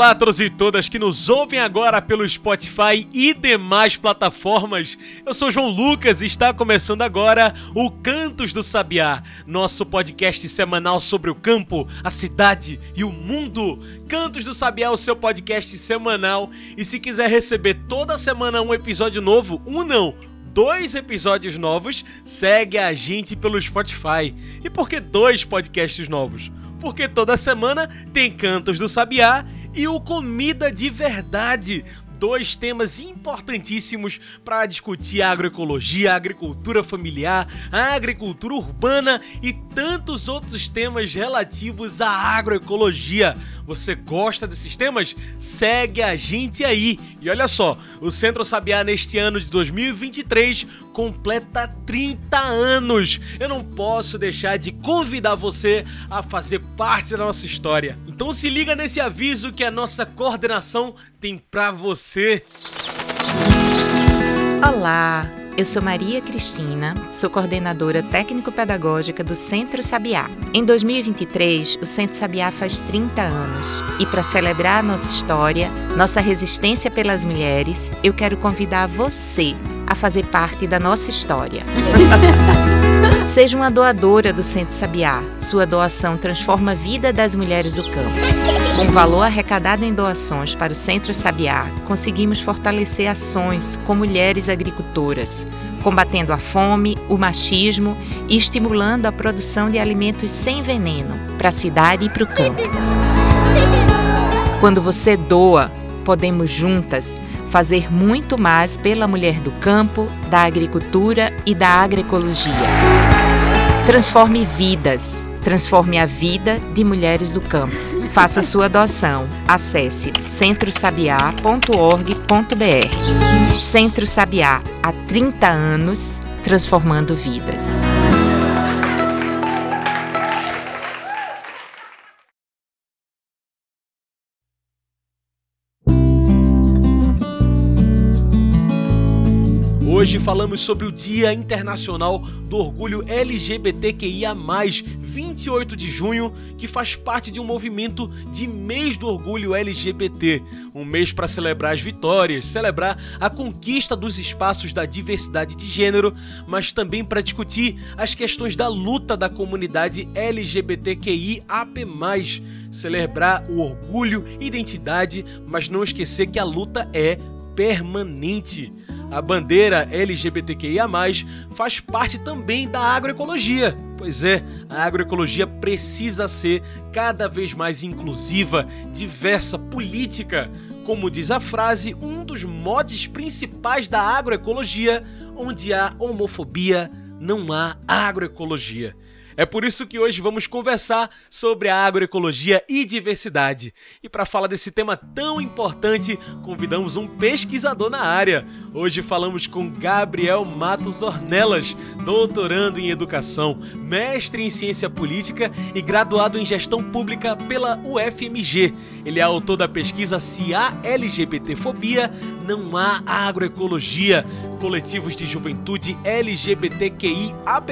Olá a todos e todas que nos ouvem agora pelo Spotify e demais plataformas. Eu sou João Lucas e está começando agora o Cantos do Sabiá, nosso podcast semanal sobre o campo, a cidade e o mundo. Cantos do Sabiá é o seu podcast semanal e se quiser receber toda semana um episódio novo, um não, dois episódios novos, segue a gente pelo Spotify. E por que dois podcasts novos? Porque toda semana tem Cantos do Sabiá e o Comida de Verdade, dois temas importantíssimos para discutir a agroecologia, a agricultura familiar, a agricultura urbana e tantos outros temas relativos à agroecologia. Você gosta desses temas? Segue a gente aí. E olha só, o Centro Sabiá neste ano de 2023 completa 30 anos. Eu não posso deixar de convidar você a fazer parte da nossa história. Então se liga nesse aviso que a nossa coordenação tem para você. Olá, eu sou Maria Cristina, sou coordenadora técnico-pedagógica do Centro Sabiá. Em 2023, o Centro Sabiá faz 30 anos e para celebrar nossa história, nossa resistência pelas mulheres, eu quero convidar você a fazer parte da nossa história. Seja uma doadora do Centro Sabiá. Sua doação transforma a vida das mulheres do campo. Com o valor arrecadado em doações para o Centro Sabiá, conseguimos fortalecer ações com mulheres agricultoras, combatendo a fome, o machismo e estimulando a produção de alimentos sem veneno para a cidade e para o campo. Quando você doa, podemos juntas fazer muito mais pela mulher do campo, da agricultura e da agroecologia. Transforme vidas, transforme a vida de mulheres do campo. Faça sua doação. Acesse centrosabiá.org.br. Centro Sabiá, há 30 anos, transformando vidas. Falamos sobre o Dia Internacional do Orgulho LGBTQIA, 28 de junho, que faz parte de um movimento de mês do orgulho LGBT. Um mês para celebrar as vitórias, celebrar a conquista dos espaços da diversidade de gênero, mas também para discutir as questões da luta da comunidade LGBTQIAP+, celebrar o orgulho, identidade, mas não esquecer que a luta é permanente. A bandeira LGBTQIA, faz parte também da agroecologia. Pois é, a agroecologia precisa ser cada vez mais inclusiva, diversa, política. Como diz a frase, um dos motes principais da agroecologia, onde há homofobia, não há agroecologia. É por isso que hoje vamos conversar sobre a agroecologia e diversidade. E para falar desse tema tão importante, convidamos um pesquisador na área. Hoje falamos com Gabriel Matos Ornelas, doutorando em educação, mestre em ciência política e graduado em gestão pública pela UFMG. Ele é autor da pesquisa Se há LGBTfobia, não há agroecologia, coletivos de juventude LGBTQI AP+,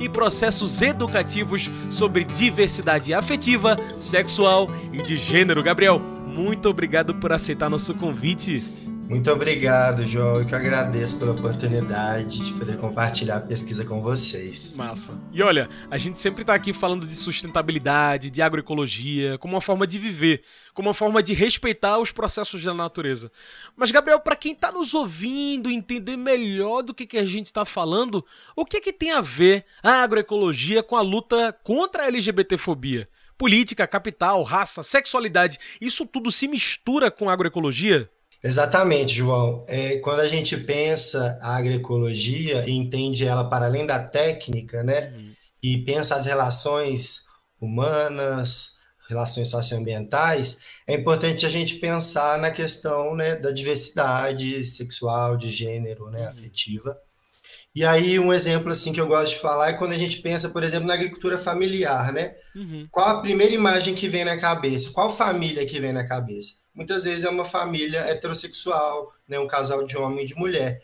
e processos educativos sobre diversidade afetiva, sexual e de gênero. Gabriel, muito obrigado por aceitar nosso convite. Muito obrigado, João. Eu que agradeço pela oportunidade de poder compartilhar a pesquisa com vocês. Massa. E olha, a gente sempre está aqui falando de sustentabilidade, de agroecologia, como uma forma de viver, como uma forma de respeitar os processos da natureza. Mas, Gabriel, para quem está nos ouvindo, entender melhor do que, que a gente está falando, o que, que tem a ver a agroecologia com a luta contra a LGBTfobia? Política, capital, raça, sexualidade, isso tudo se mistura com agroecologia? Exatamente, João. É, quando a gente pensa a agroecologia e entende ela para além da técnica, né, uhum. e pensa as relações humanas, relações socioambientais, é importante a gente pensar na questão né, da diversidade sexual, de gênero, né, uhum. afetiva. E aí, um exemplo assim que eu gosto de falar é quando a gente pensa, por exemplo, na agricultura familiar, né? Uhum. Qual a primeira imagem que vem na cabeça? Qual família que vem na cabeça? Muitas vezes é uma família heterossexual, né? um casal de homem e de mulher.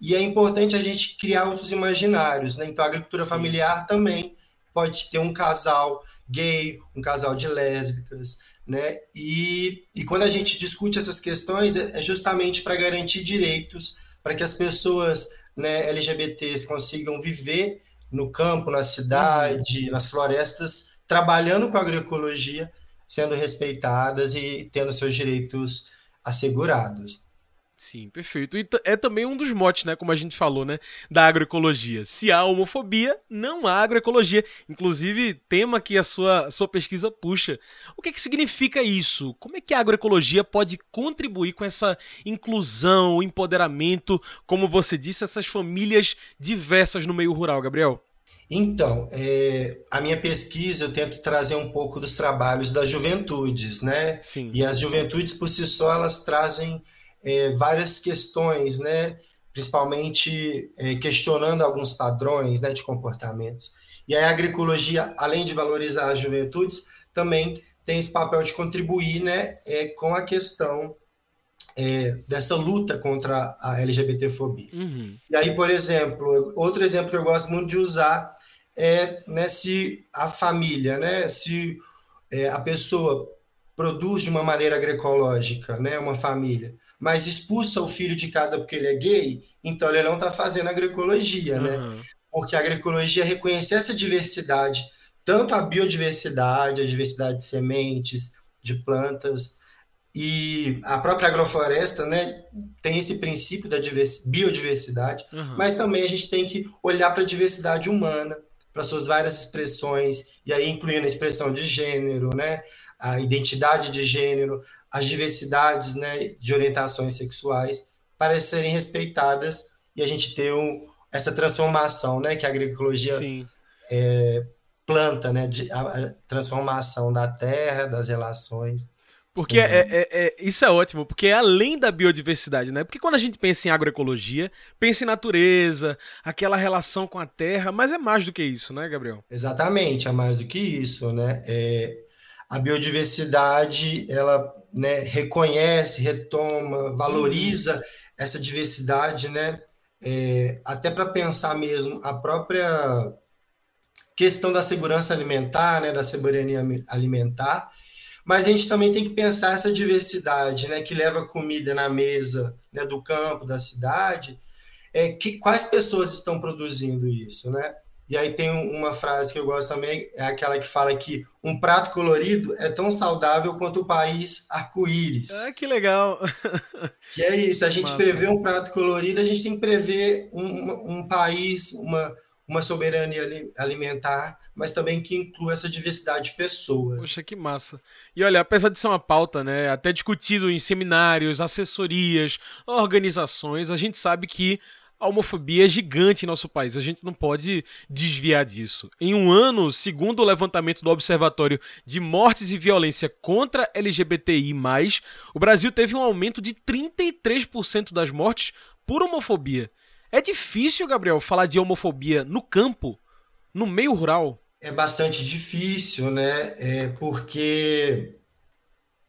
E é importante a gente criar outros imaginários, né? Então, a agricultura Sim. familiar também pode ter um casal gay, um casal de lésbicas, né? E, e quando a gente discute essas questões, é, é justamente para garantir direitos, para que as pessoas né, LGBTs consigam viver no campo, na cidade, uhum. nas florestas, trabalhando com a agroecologia, sendo respeitadas e tendo seus direitos assegurados. Sim, perfeito. E é também um dos motes, né, como a gente falou, né, da agroecologia. Se há homofobia, não há agroecologia. Inclusive, tema que a sua, sua pesquisa puxa. O que, que significa isso? Como é que a agroecologia pode contribuir com essa inclusão, empoderamento, como você disse, essas famílias diversas no meio rural, Gabriel? Então, é, a minha pesquisa eu tento trazer um pouco dos trabalhos das juventudes, né? Sim. E as juventudes por si só elas trazem é, várias questões, né? principalmente é, questionando alguns padrões né, de comportamentos. E a agroecologia, além de valorizar as juventudes, também tem esse papel de contribuir né, é, com a questão é, dessa luta contra a LGBTfobia. Uhum. E aí, por exemplo, outro exemplo que eu gosto muito de usar é né, se a família, né, se é, a pessoa produz de uma maneira agroecológica, né, uma família, mas expulsa o filho de casa porque ele é gay, então ele não está fazendo agroecologia, uhum. né? Porque a agroecologia é reconhecer essa diversidade, tanto a biodiversidade, a diversidade de sementes, de plantas, e a própria agrofloresta né, tem esse princípio da biodiversidade, uhum. mas também a gente tem que olhar para a diversidade humana, para suas várias expressões, e aí incluindo a expressão de gênero, né, a identidade de gênero, as diversidades né, de orientações sexuais para serem respeitadas e a gente ter um, essa transformação né, que a agroecologia é, planta, né, de, a, a, transformação da terra, das relações. Porque é, é, é, isso é ótimo, porque é além da biodiversidade, né? Porque quando a gente pensa em agroecologia, pensa em natureza, aquela relação com a terra, mas é mais do que isso, né, Gabriel? Exatamente, é mais do que isso, né? É, a biodiversidade, ela né, reconhece, retoma, valoriza uhum. essa diversidade, né? É, até para pensar mesmo a própria questão da segurança alimentar, né, da soberania alimentar, mas a gente também tem que pensar essa diversidade, né, que leva comida na mesa, né, do campo, da cidade, é que quais pessoas estão produzindo isso, né? E aí tem uma frase que eu gosto também, é aquela que fala que um prato colorido é tão saudável quanto o país arco-íris. Ah, que legal! Que é isso, a gente Massa. prevê um prato colorido, a gente tem que prever um, um país, uma, uma soberania alimentar, mas também que inclua essa diversidade de pessoas. Poxa, que massa. E olha, apesar de ser uma pauta, né, até discutido em seminários, assessorias, organizações, a gente sabe que a homofobia é gigante em nosso país, a gente não pode desviar disso. Em um ano, segundo o levantamento do Observatório de Mortes e Violência contra LGBTI, o Brasil teve um aumento de 33% das mortes por homofobia. É difícil, Gabriel, falar de homofobia no campo, no meio rural? É bastante difícil, né? É porque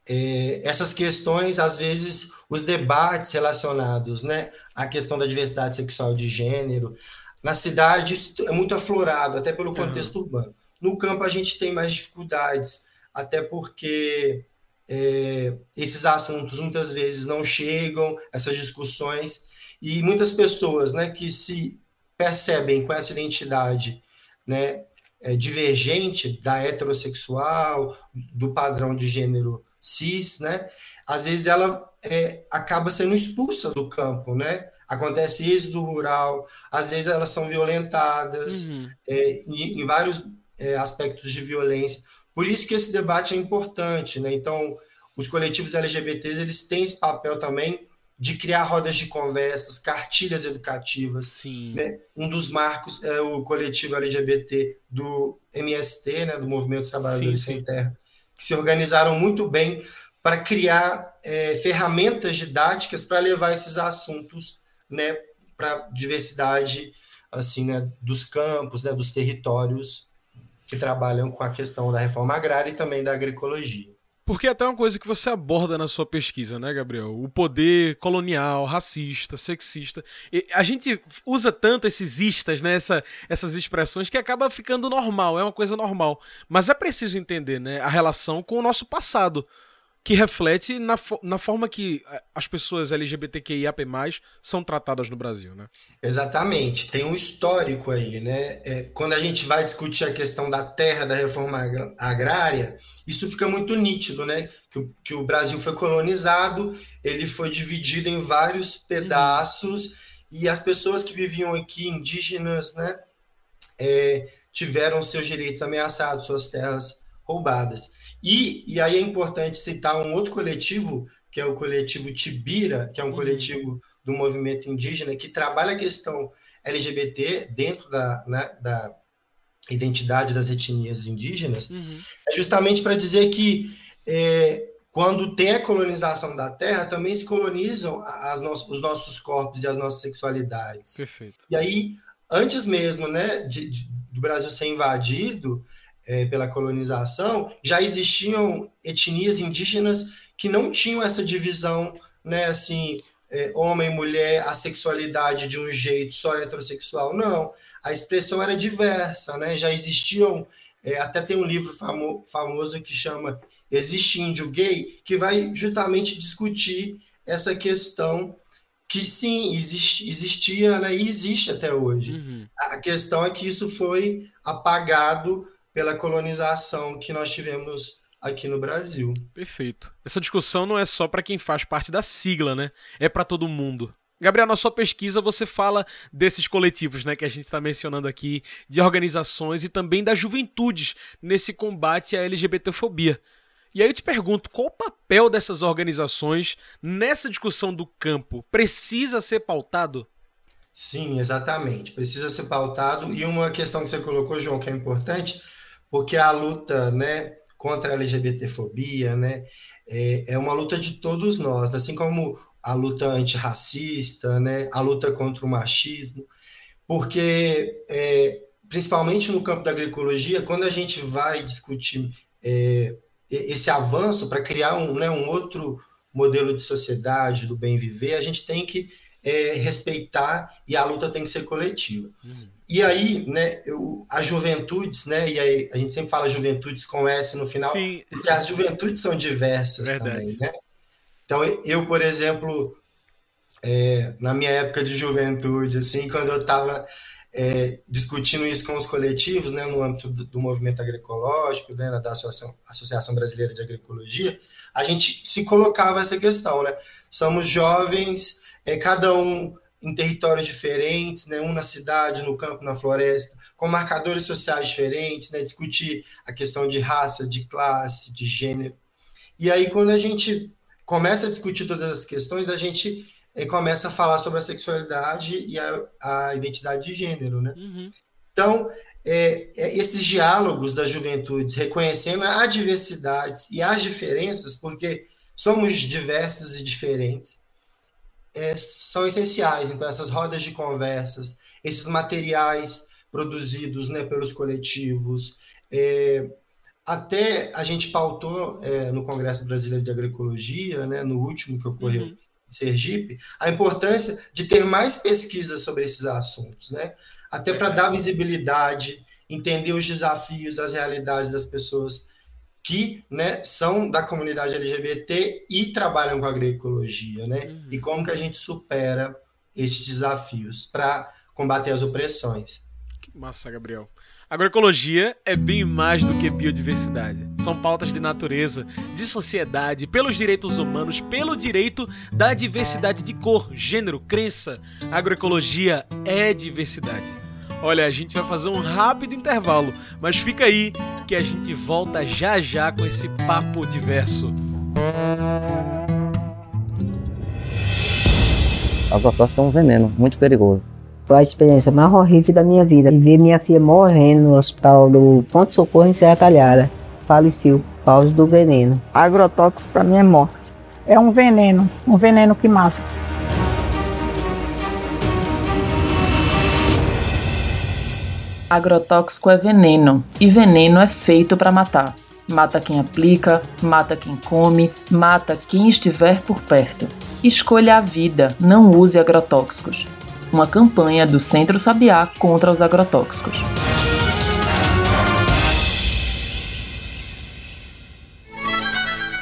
é, essas questões, às vezes, os debates relacionados né, à questão da diversidade sexual de gênero, na cidade isso é muito aflorado, até pelo contexto uhum. urbano. No campo a gente tem mais dificuldades, até porque é, esses assuntos muitas vezes não chegam, essas discussões, e muitas pessoas né, que se percebem com essa identidade né, é, divergente da heterossexual, do padrão de gênero cis, né? Às vezes ela é, acaba sendo expulsa do campo, né? Acontece isso do rural, às vezes elas são violentadas uhum. é, em, em, vários é, aspectos de violência. Por isso que esse debate é importante, né? Então, os coletivos LGBTs eles têm esse papel também de criar rodas de conversas, cartilhas educativas. Sim. Né? Um dos marcos é o coletivo LGBT do MST, né? do Movimento dos Trabalhadores sim, Sem Terra, que se organizaram muito bem para criar é, ferramentas didáticas para levar esses assuntos né, para diversidade assim, né, dos campos, né, dos territórios que trabalham com a questão da reforma agrária e também da agroecologia. Porque é até uma coisa que você aborda na sua pesquisa, né, Gabriel? O poder colonial, racista, sexista. E a gente usa tanto esses istas, né, essa, essas expressões, que acaba ficando normal, é uma coisa normal. Mas é preciso entender né, a relação com o nosso passado que reflete na, na forma que eh, as pessoas LGBTQIAP+, são tratadas no Brasil, né? Exatamente. Tem um histórico aí, né? É, quando a gente vai discutir a questão da terra, da reforma agrária, isso fica muito nítido, né? Que o, que o Brasil foi colonizado, ele foi dividido em vários pedaços, uhum. e as pessoas que viviam aqui, indígenas, né? É, tiveram seus direitos ameaçados, suas terras roubadas. E, e aí é importante citar um outro coletivo, que é o coletivo Tibira, que é um uhum. coletivo do movimento indígena que trabalha a questão LGBT dentro da, né, da identidade das etnias indígenas, uhum. é justamente para dizer que é, quando tem a colonização da Terra, também se colonizam no os nossos corpos e as nossas sexualidades. Perfeito. E aí, antes mesmo né, de, de, do Brasil ser invadido, é, pela colonização, já existiam etnias indígenas que não tinham essa divisão, né, assim, é, homem, mulher, a sexualidade de um jeito só heterossexual. Não, a expressão era diversa, né? Já existiam, é, até tem um livro famo, famoso que chama Existe Índio Gay, que vai justamente discutir essa questão que sim, existe, existia né, e existe até hoje. Uhum. A questão é que isso foi apagado pela colonização que nós tivemos aqui no Brasil. Perfeito. Essa discussão não é só para quem faz parte da sigla, né? É para todo mundo. Gabriel, na sua pesquisa você fala desses coletivos, né, que a gente está mencionando aqui, de organizações e também das juventudes nesse combate à LGBTfobia. E aí eu te pergunto, qual o papel dessas organizações nessa discussão do campo? Precisa ser pautado? Sim, exatamente. Precisa ser pautado. E uma questão que você colocou, João, que é importante, porque a luta né, contra a LGBTfobia né, é, é uma luta de todos nós, assim como a luta antirracista, né, a luta contra o machismo, porque, é, principalmente no campo da agroecologia, quando a gente vai discutir é, esse avanço para criar um, né, um outro modelo de sociedade, do bem viver, a gente tem que é, respeitar e a luta tem que ser coletiva. Uhum. E aí, né, eu, as juventudes, né, e aí a gente sempre fala juventudes com S no final, Sim. porque as juventudes são diversas Verdade. também, né? Então, eu, por exemplo, é, na minha época de juventude, assim, quando eu estava é, discutindo isso com os coletivos, né, no âmbito do, do movimento agroecológico, né, da Associação, Associação Brasileira de Agroecologia, a gente se colocava essa questão, né? Somos jovens é, cada um em territórios diferentes, né, um na cidade, no campo, na floresta, com marcadores sociais diferentes, né, discutir a questão de raça, de classe, de gênero. E aí, quando a gente começa a discutir todas as questões, a gente é, começa a falar sobre a sexualidade e a, a identidade de gênero, né? Uhum. Então, é, é, esses diálogos das juventudes, reconhecendo as diversidades e as diferenças, porque somos diversos e diferentes, é, são essenciais. Então, essas rodas de conversas, esses materiais produzidos né, pelos coletivos, é, até a gente pautou é, no Congresso Brasileiro de Agroecologia, né, no último que ocorreu uhum. em Sergipe, a importância de ter mais pesquisas sobre esses assuntos, né? até para dar visibilidade, entender os desafios, as realidades das pessoas que né, são da comunidade LGBT e trabalham com agroecologia, né? Uhum. E como que a gente supera estes desafios para combater as opressões. Que massa, Gabriel. Agroecologia é bem mais do que biodiversidade. São pautas de natureza, de sociedade, pelos direitos humanos, pelo direito da diversidade de cor, gênero, crença. Agroecologia é diversidade. Olha, a gente vai fazer um rápido intervalo, mas fica aí que a gente volta já já com esse papo diverso. Agrotóxico é um veneno muito perigoso. Foi a experiência mais horrível da minha vida. E ver minha filha morrendo no hospital do Ponto Socorro em Serra Talhada. Faleceu por causa do veneno. Agrotóxico para mim é morte. É um veneno, um veneno que mata. Agrotóxico é veneno e veneno é feito para matar. Mata quem aplica, mata quem come, mata quem estiver por perto. Escolha a vida, não use agrotóxicos. Uma campanha do Centro Sabiá contra os agrotóxicos.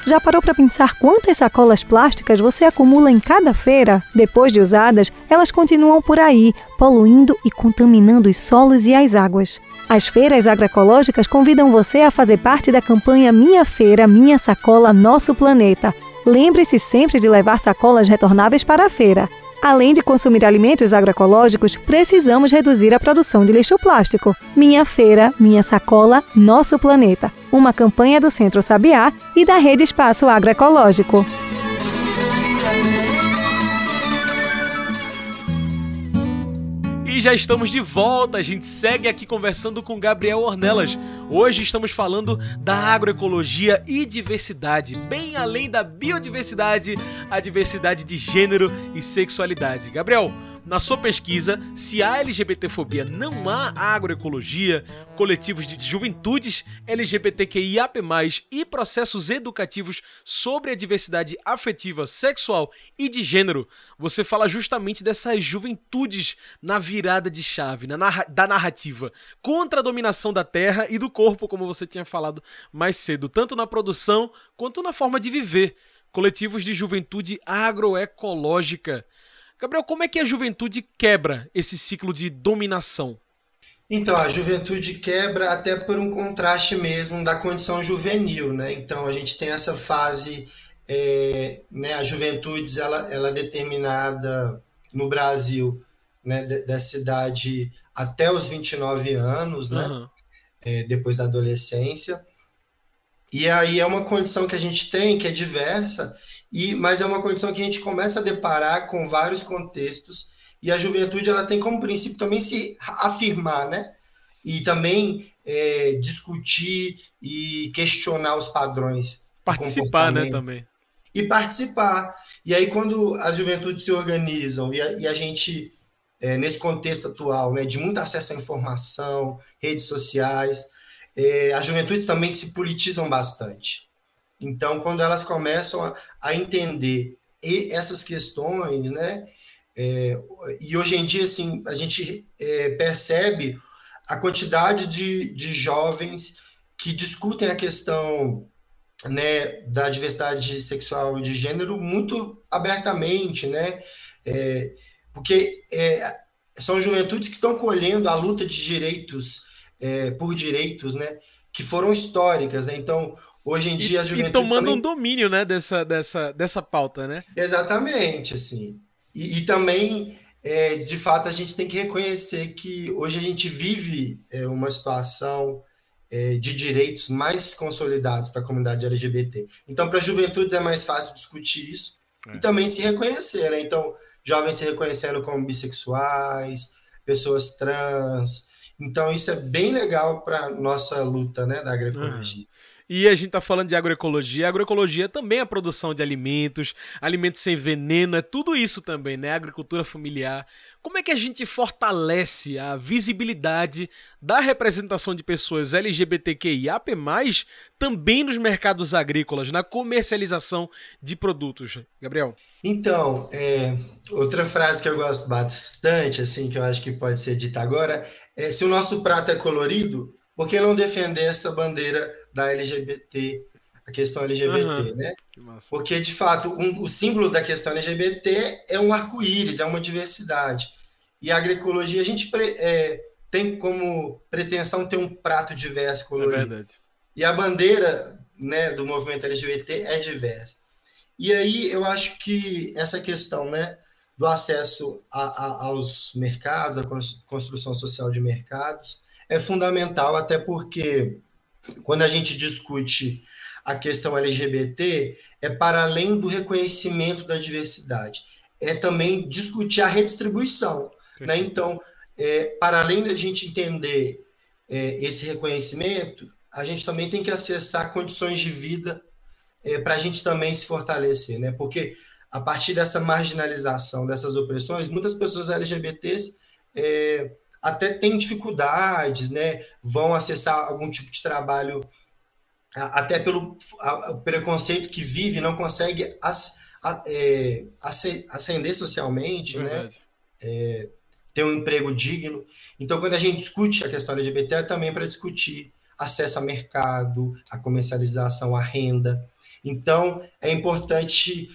Já parou para pensar quantas sacolas plásticas você acumula em cada feira? Depois de usadas, elas continuam por aí, poluindo e contaminando os solos e as águas. As feiras agroecológicas convidam você a fazer parte da campanha Minha Feira, Minha Sacola, Nosso Planeta. Lembre-se sempre de levar sacolas retornáveis para a feira. Além de consumir alimentos agroecológicos, precisamos reduzir a produção de lixo plástico. Minha Feira, Minha Sacola, Nosso Planeta. Uma campanha do Centro Sabiá e da Rede Espaço Agroecológico. E já estamos de volta, a gente segue aqui conversando com Gabriel Ornelas. Hoje estamos falando da agroecologia e diversidade, bem além da biodiversidade, a diversidade de gênero e sexualidade. Gabriel, na sua pesquisa, se há LGBTfobia, não há agroecologia, coletivos de juventudes LGBTQIAP+, e processos educativos sobre a diversidade afetiva, sexual e de gênero, você fala justamente dessas juventudes na virada de chave, na narra da narrativa, contra a dominação da terra e do corpo, como você tinha falado mais cedo, tanto na produção quanto na forma de viver. Coletivos de juventude agroecológica. Gabriel, como é que a juventude quebra esse ciclo de dominação? Então, a juventude quebra até por um contraste mesmo da condição juvenil, né? Então, a gente tem essa fase, é, né, a juventude, ela, ela é determinada no Brasil, né, dessa idade até os 29 anos, né? Uhum. É, depois da adolescência. E aí é uma condição que a gente tem que é diversa e, mas é uma condição que a gente começa a deparar com vários contextos e a juventude ela tem como princípio também se afirmar, né? E também é, discutir e questionar os padrões. Participar, né, também. E participar. E aí, quando as juventudes se organizam e a, e a gente, é, nesse contexto atual, né, de muito acesso à informação, redes sociais, é, as juventudes também se politizam bastante. Então, quando elas começam a, a entender essas questões, né? É, e hoje em dia, assim, a gente é, percebe a quantidade de, de jovens que discutem a questão né, da diversidade sexual e de gênero muito abertamente, né? É, porque é, são juventudes que estão colhendo a luta de direitos é, por direitos, né? Que foram históricas, né? Então, Hoje em dia, a juventude. E tomando também... um domínio, né, dessa, dessa, dessa pauta, né? Exatamente, assim. E, e também, é, de fato, a gente tem que reconhecer que hoje a gente vive é, uma situação é, de direitos mais consolidados para a comunidade LGBT. Então, para as juventudes é mais fácil discutir isso e é. também se reconhecer, né? Então, jovens se reconhecendo como bissexuais, pessoas trans. Então, isso é bem legal para nossa luta, né, da agroecologia. Uhum. E a gente tá falando de agroecologia. A agroecologia também é a produção de alimentos, alimentos sem veneno, é tudo isso também, né? Agricultura familiar. Como é que a gente fortalece a visibilidade da representação de pessoas LGBTQIAP+, também nos mercados agrícolas, na comercialização de produtos? Gabriel? Então, é, outra frase que eu gosto bastante, assim, que eu acho que pode ser dita agora, é se o nosso prato é colorido, por que não defender essa bandeira da LGBT, a questão LGBT, uhum. né? Porque, de fato, um, o símbolo da questão LGBT é um arco-íris, é uma diversidade. E a agroecologia, a gente é, tem como pretensão ter um prato diverso, é colorido. É verdade. E a bandeira né, do movimento LGBT é diversa. E aí eu acho que essa questão né, do acesso a, a, aos mercados, a construção social de mercados, é fundamental, até porque quando a gente discute a questão LGBT, é para além do reconhecimento da diversidade, é também discutir a redistribuição. Né? Então, é, para além da gente entender é, esse reconhecimento, a gente também tem que acessar condições de vida é, para a gente também se fortalecer, né? Porque a partir dessa marginalização, dessas opressões, muitas pessoas LGBTs é, até têm dificuldades, né? Vão acessar algum tipo de trabalho até pelo preconceito que vive, não consegue as, a, é, ascender socialmente, né? Verdade. né? É, ter um emprego digno. Então, quando a gente discute a questão LGBT, é também para discutir acesso a mercado, a comercialização, a renda. Então, é importante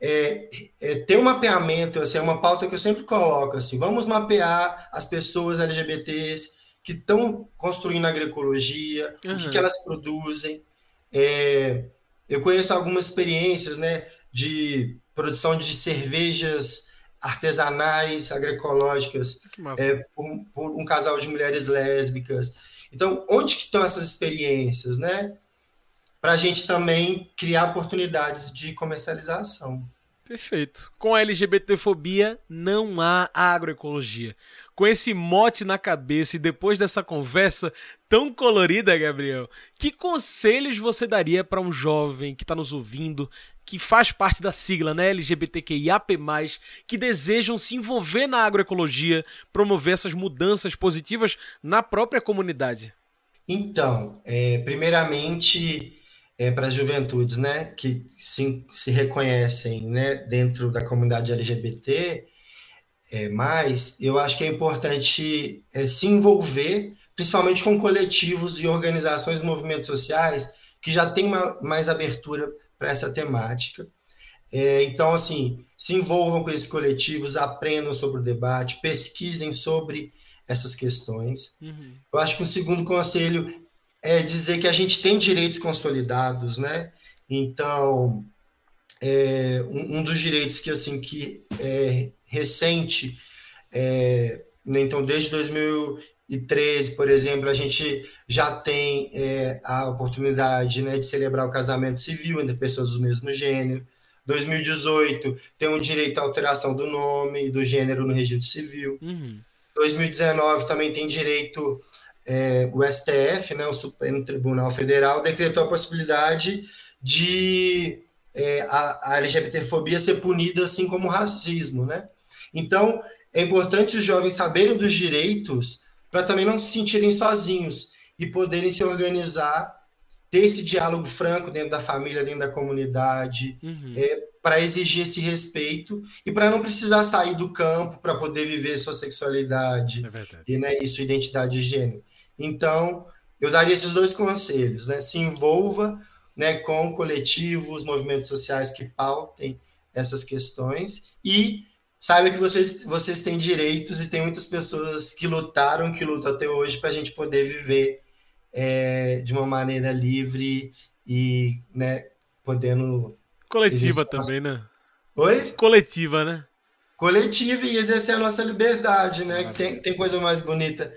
é, é, ter um mapeamento, assim, é uma pauta que eu sempre coloco, assim, vamos mapear as pessoas LGBTs que estão construindo agroecologia, uhum. o que, que, elas produzem. É, eu conheço algumas experiências, né, de produção de cervejas artesanais, agroecológicas, é, por, por, um casal de mulheres lésbicas. Então, onde que estão essas experiências, né? Para a gente também criar oportunidades de comercialização. Perfeito. Com a LGBTfobia não há agroecologia. Com esse mote na cabeça e depois dessa conversa tão colorida, Gabriel, que conselhos você daria para um jovem que está nos ouvindo, que faz parte da sigla né, LGBTQIAP+, que desejam se envolver na agroecologia, promover essas mudanças positivas na própria comunidade? Então, é, primeiramente, é, para as juventudes, né, que se, se reconhecem, né, dentro da comunidade LGBT, é, mais, eu acho que é importante é, se envolver, principalmente com coletivos e organizações, movimentos sociais que já têm uma, mais abertura para essa temática. É, então, assim, se envolvam com esses coletivos, aprendam sobre o debate, pesquisem sobre essas questões. Uhum. Eu acho que o segundo conselho é dizer que a gente tem direitos consolidados, né? Então, é, um, um, dos direitos que assim que é recente, é, né, então desde 2013, por exemplo, a gente já tem é, a oportunidade né, de celebrar o casamento civil entre pessoas do mesmo gênero. 2018 tem o direito à alteração do nome e do gênero no registro civil. Uhum. 2019 também tem direito é, o STF, né, o Supremo Tribunal Federal, decretou a possibilidade de é, a, a LGBTfobia ser punida assim como o racismo, né? Então, é importante os jovens saberem dos direitos para também não se sentirem sozinhos e poderem se organizar, ter esse diálogo franco dentro da família, dentro da comunidade, uhum. é, para exigir esse respeito e para não precisar sair do campo para poder viver sua sexualidade é e né, e sua identidade de gênero. Então, eu daria esses dois conselhos, né? Se envolva né, com coletivos, movimentos sociais que pautem essas questões e saiba que vocês, vocês têm direitos e tem muitas pessoas que lutaram, que lutam até hoje para a gente poder viver é, de uma maneira livre e, né, podendo... Coletiva também, né? Oi? Coletiva, né? Coletiva e exercer a nossa liberdade, né? Tem, tem coisa mais bonita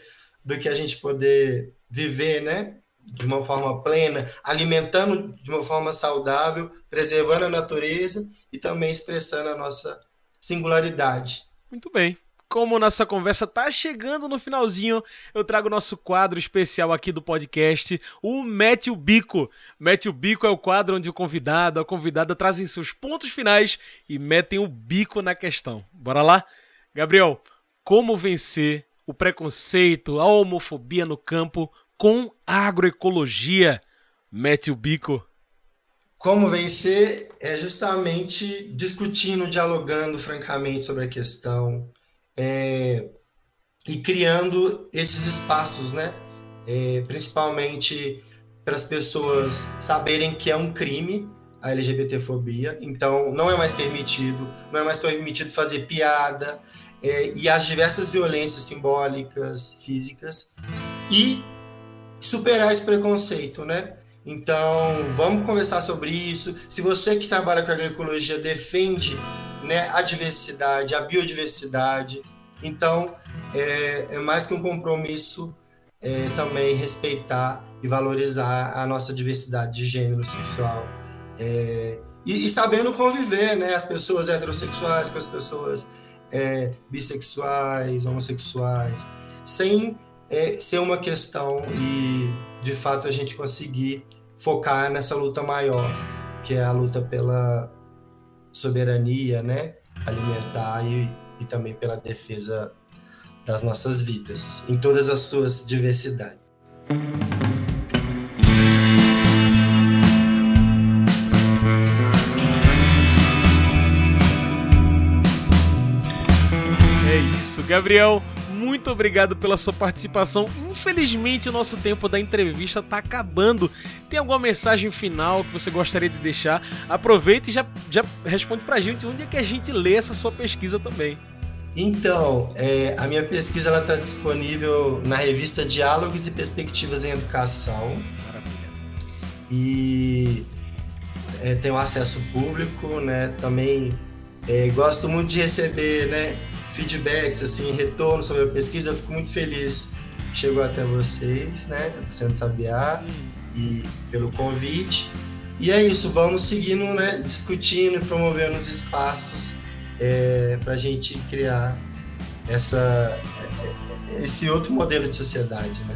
do que a gente poder viver, né? De uma forma plena, alimentando de uma forma saudável, preservando a natureza e também expressando a nossa singularidade. Muito bem. Como nossa conversa tá chegando no finalzinho, eu trago nosso quadro especial aqui do podcast, o Mete o Bico. Mete o Bico é o quadro onde o convidado, a convidada trazem seus pontos finais e metem o bico na questão. Bora lá? Gabriel, como vencer o preconceito, a homofobia no campo com agroecologia. Mete o bico. Como vencer é justamente discutindo, dialogando francamente sobre a questão é, e criando esses espaços, né? É, principalmente para as pessoas saberem que é um crime a LGBTfobia, então não é mais permitido, não é mais permitido fazer piada, é, e as diversas violências simbólicas, físicas, e superar esse preconceito, né? Então, vamos conversar sobre isso. Se você que trabalha com agroecologia defende né, a diversidade, a biodiversidade, então é, é mais que um compromisso é, também respeitar e valorizar a nossa diversidade de gênero sexual. É, e, e, sabendo conviver, né? As pessoas heterossexuais com as pessoas é, bissexuais, homossexuais, sem é, ser uma questão e, de fato, a gente conseguir focar nessa luta maior, que é a luta pela soberania né, alimentar e, e também pela defesa das nossas vidas, em todas as suas diversidades. Gabriel. Muito obrigado pela sua participação. Infelizmente, o nosso tempo da entrevista está acabando. Tem alguma mensagem final que você gostaria de deixar? Aproveita e já, já responde pra gente onde é que a gente lê essa sua pesquisa também. Então, é, a minha pesquisa está disponível na revista Diálogos e Perspectivas em Educação. Maravilha. E é, tem um acesso público, né? Também é, gosto muito de receber né, feedbacks, assim, retorno sobre a pesquisa. Eu fico muito feliz que chegou até vocês, né? Do Centro Sabiá e pelo convite. E é isso, vamos seguindo, né? Discutindo e promovendo os espaços é, para a gente criar essa, esse outro modelo de sociedade, né?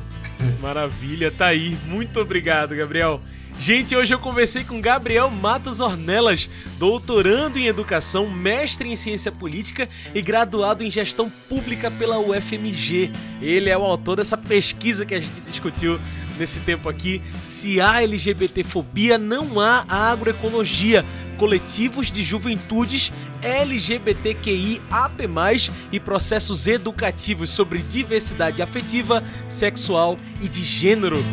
Maravilha, tá aí. Muito obrigado, Gabriel. Gente, hoje eu conversei com Gabriel Matos Ornelas, doutorando em educação, mestre em ciência política e graduado em gestão pública pela UFMG. Ele é o autor dessa pesquisa que a gente discutiu nesse tempo aqui. Se há LGBTfobia, não há agroecologia. Coletivos de juventudes LGBTQIAP+, e processos educativos sobre diversidade afetiva, sexual e de gênero.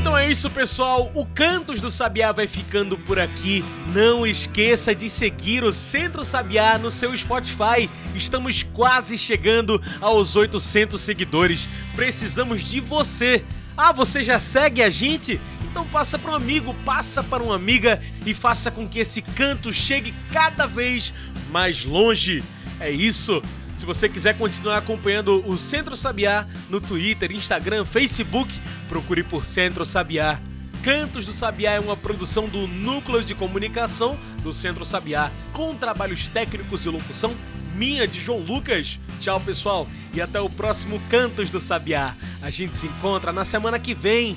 Então é isso, pessoal. O Cantos do Sabiá vai ficando por aqui. Não esqueça de seguir o Centro Sabiá no seu Spotify. Estamos quase chegando aos 800 seguidores. Precisamos de você. Ah, você já segue a gente? Então passa para um amigo, passa para uma amiga e faça com que esse canto chegue cada vez mais longe. É isso. Se você quiser continuar acompanhando o Centro Sabiá no Twitter, Instagram, Facebook, procure por Centro Sabiá. Cantos do Sabiá é uma produção do Núcleo de Comunicação do Centro Sabiá, com trabalhos técnicos e locução minha de João Lucas. Tchau, pessoal, e até o próximo Cantos do Sabiá. A gente se encontra na semana que vem.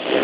happen.